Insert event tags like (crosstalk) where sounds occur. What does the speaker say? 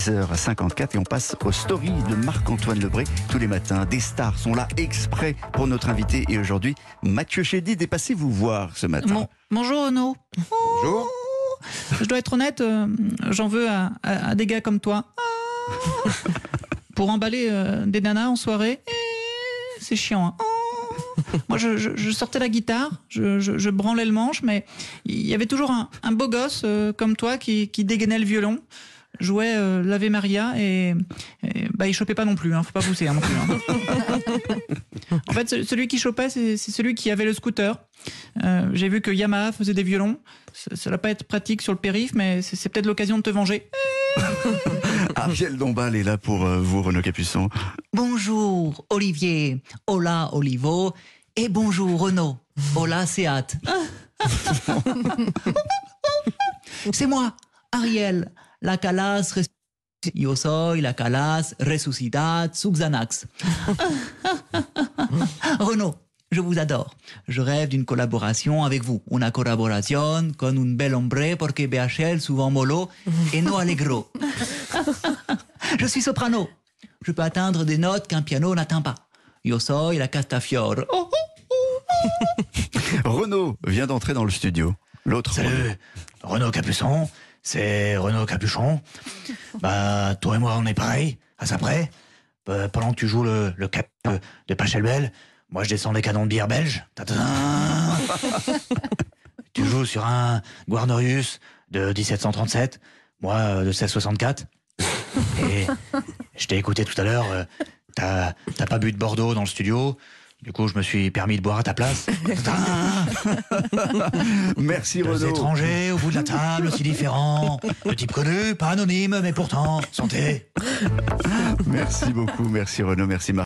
10h54 et on passe aux stories de Marc-Antoine Lebré tous les matins. Des stars sont là exprès pour notre invité et aujourd'hui, Mathieu Chédid est passé vous voir ce matin. Bon, bonjour Renaud. Bonjour. Je dois être honnête, euh, j'en veux à, à- à des gars comme toi. (laughs) Pour emballer euh, des nanas en soirée, eh, c'est chiant. hein. Moi, je, je- je sortais la guitare, je, je- je branlais le manche, mais il y avait toujours un, un beau gosse euh, comme toi qui, qui dégainait le violon, jouait euh, l'Ave Maria et, et, bah, il chopait pas non plus, hein, faut pas pousser hein, non plus. hein. (laughs) en fait, ce- celui qui chopait, c'est celui qui avait le scooter. Euh, J'ai vu que Yamaha faisait des violons. Ça, ça va pas être pratique sur le périph, mais c'est c'est peut-être l'occasion de te venger. (laughs) Ariel Dombal est là pour euh, vous, Renaud Capuçon. Bonjour Olivier, hola Olivo, et bonjour Renaud, hola Seat. (laughs) C'est moi, Ariel, la calas Yo soy la calas resucitat Xanax. (laughs) Renaud, je vous adore. Je rêve d'une collaboration avec vous. Una collaboración con un bel hombre porque BHL souvent mollo et no allegro. (laughs) Je suis soprano. Je peux atteindre des notes qu'un piano n'atteint pas. Yo soy la castafiore. Oh, (laughs) Renaud vient d'entrer dans le studio. L'autre. Salut, Renaud Capuçon, c'est Renaud Capuchon. (laughs) Bah, toi et moi, on est pareil, à ça près. Euh, pendant que tu joues le, le cap de, Pachelbel, moi je descends des canons de bière belge. (laughs) Tu joues sur un Guarnerius de 1737, moi euh, de 1664. Et je t'ai écouté tout à l'heure, euh, t'as pas bu de Bordeaux dans le studio. Du coup, je me suis permis de boire à ta place. Ta-ta. (laughs) (laughs) Merci Deux Renaud. étrangers au bout de la table, si différents. De type connu, pas anonyme, mais pourtant, santé. Merci beaucoup. Merci Renaud. Merci Marc.